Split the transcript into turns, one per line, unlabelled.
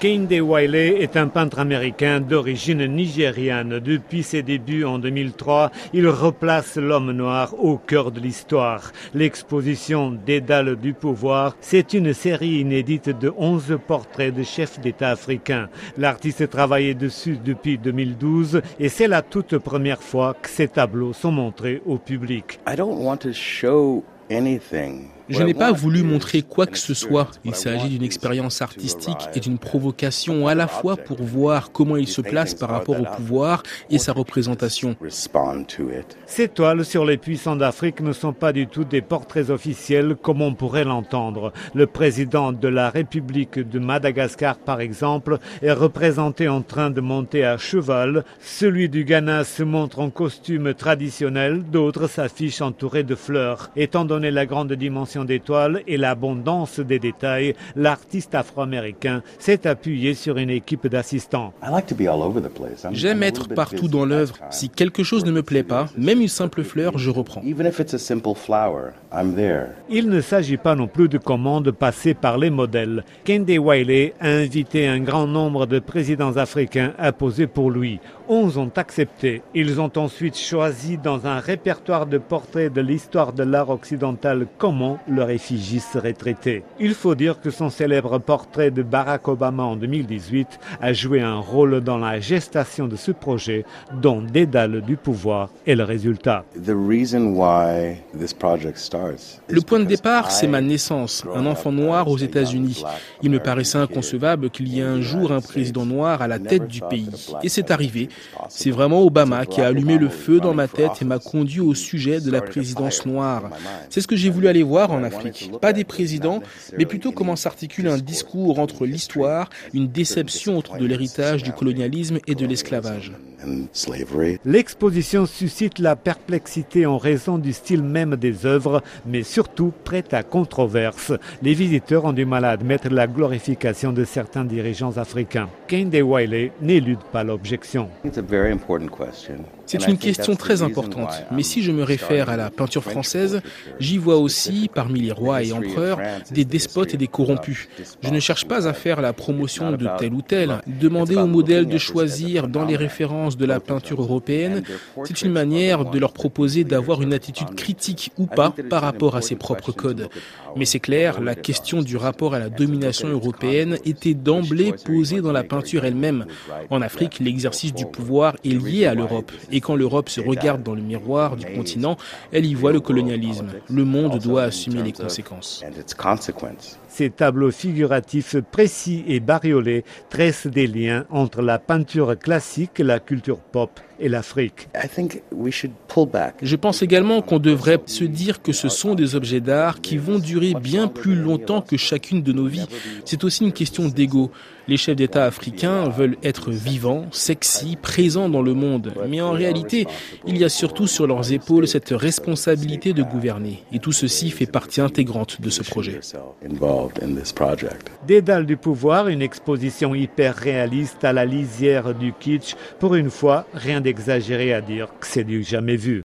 Kehinde Wiley est un peintre américain d'origine nigériane. Depuis ses débuts en 2003, il replace l'homme noir au cœur de l'histoire. L'exposition Dédales du pouvoir, c'est une série inédite de 11 portraits de chefs d'État africains. L'artiste travaillait dessus depuis 2012 et c'est la toute première fois que ces tableaux sont montrés au public.
Je n'ai pas voulu montrer quoi que ce soit. Il s'agit d'une expérience artistique et d'une provocation à la fois pour voir comment il se place par rapport au pouvoir et sa représentation.
Ces toiles sur les puissants d'Afrique ne sont pas du tout des portraits officiels comme on pourrait l'entendre. Le président de la République de Madagascar, par exemple, est représenté en train de monter à cheval. Celui du Ghana se montre en costume traditionnel, d'autres s'affichent entourés de fleurs. Étant donné la grande dimension d'étoiles et l'abondance des détails, l'artiste afro-américain s'est appuyé sur une équipe d'assistants.
J'aime être partout dans l'œuvre. Si quelque chose ne me plaît pas, même une simple fleur, je reprends.
Il ne s'agit pas non plus de commandes passées par les modèles. Kendi Wiley a invité un grand nombre de présidents africains à poser pour lui. Onze ont accepté. Ils ont ensuite choisi dans un répertoire de portraits de l'histoire de l'art occidental comment leur effigie serait traitée. Il faut dire que son célèbre portrait de Barack Obama en 2018 a joué un rôle dans la gestation de ce projet dont Dédale du pouvoir est le résultat.
Le point de départ, c'est ma naissance, un enfant noir aux États-Unis. Il me paraissait inconcevable qu'il y ait un jour un président noir à la tête du pays. Et c'est arrivé. C'est vraiment Obama qui a allumé le feu dans ma tête et m'a conduit au sujet de la présidence noire. C'est ce que j'ai voulu aller voir en Afrique. Pas des présidents, mais plutôt comment s'articule un discours entre l'histoire, une déception de l'héritage du colonialisme et de l'esclavage.
L'exposition suscite la perplexité en raison du style même des œuvres, mais surtout prête à controverse. Les visiteurs ont du mal à admettre la glorification de certains dirigeants africains. Kende Wiley n'élude pas l'objection.
C'est une question très importante, mais si je me réfère à la peinture française, j'y vois aussi, parmi les rois et empereurs, des despotes et des corrompus. Je ne cherche pas à faire la promotion de tel ou tel. Demander aux modèles de choisir dans les références de la peinture européenne, c'est une manière de leur proposer d'avoir une attitude critique ou pas par rapport à ses propres codes. Mais c'est clair, la question du rapport à la domination européenne était d'emblée posée dans la peinture elle-même. En Afrique, l'exercice du pouvoir est lié à l'Europe. Et quand l'Europe se regarde dans le miroir du continent, elle y voit le colonialisme. Le monde doit assumer les conséquences.
Ces tableaux figuratifs précis et bariolés tressent des liens entre la peinture classique, la culture pop et l'Afrique.
Je pense également qu'on devrait se dire que ce sont des objets d'art qui vont durer bien plus longtemps que chacune de nos vies. C'est aussi une question d'ego. Les chefs d'État africains veulent être vivants, sexy, présents dans le monde. Mais en réalité, il y a surtout sur leurs épaules cette responsabilité de gouverner. Et tout ceci fait partie intégrante de ce projet.
Dédale du pouvoir, une exposition hyper réaliste à la lisière du kitsch. Pour une fois, rien d'exagéré à dire que c'est du jamais vu.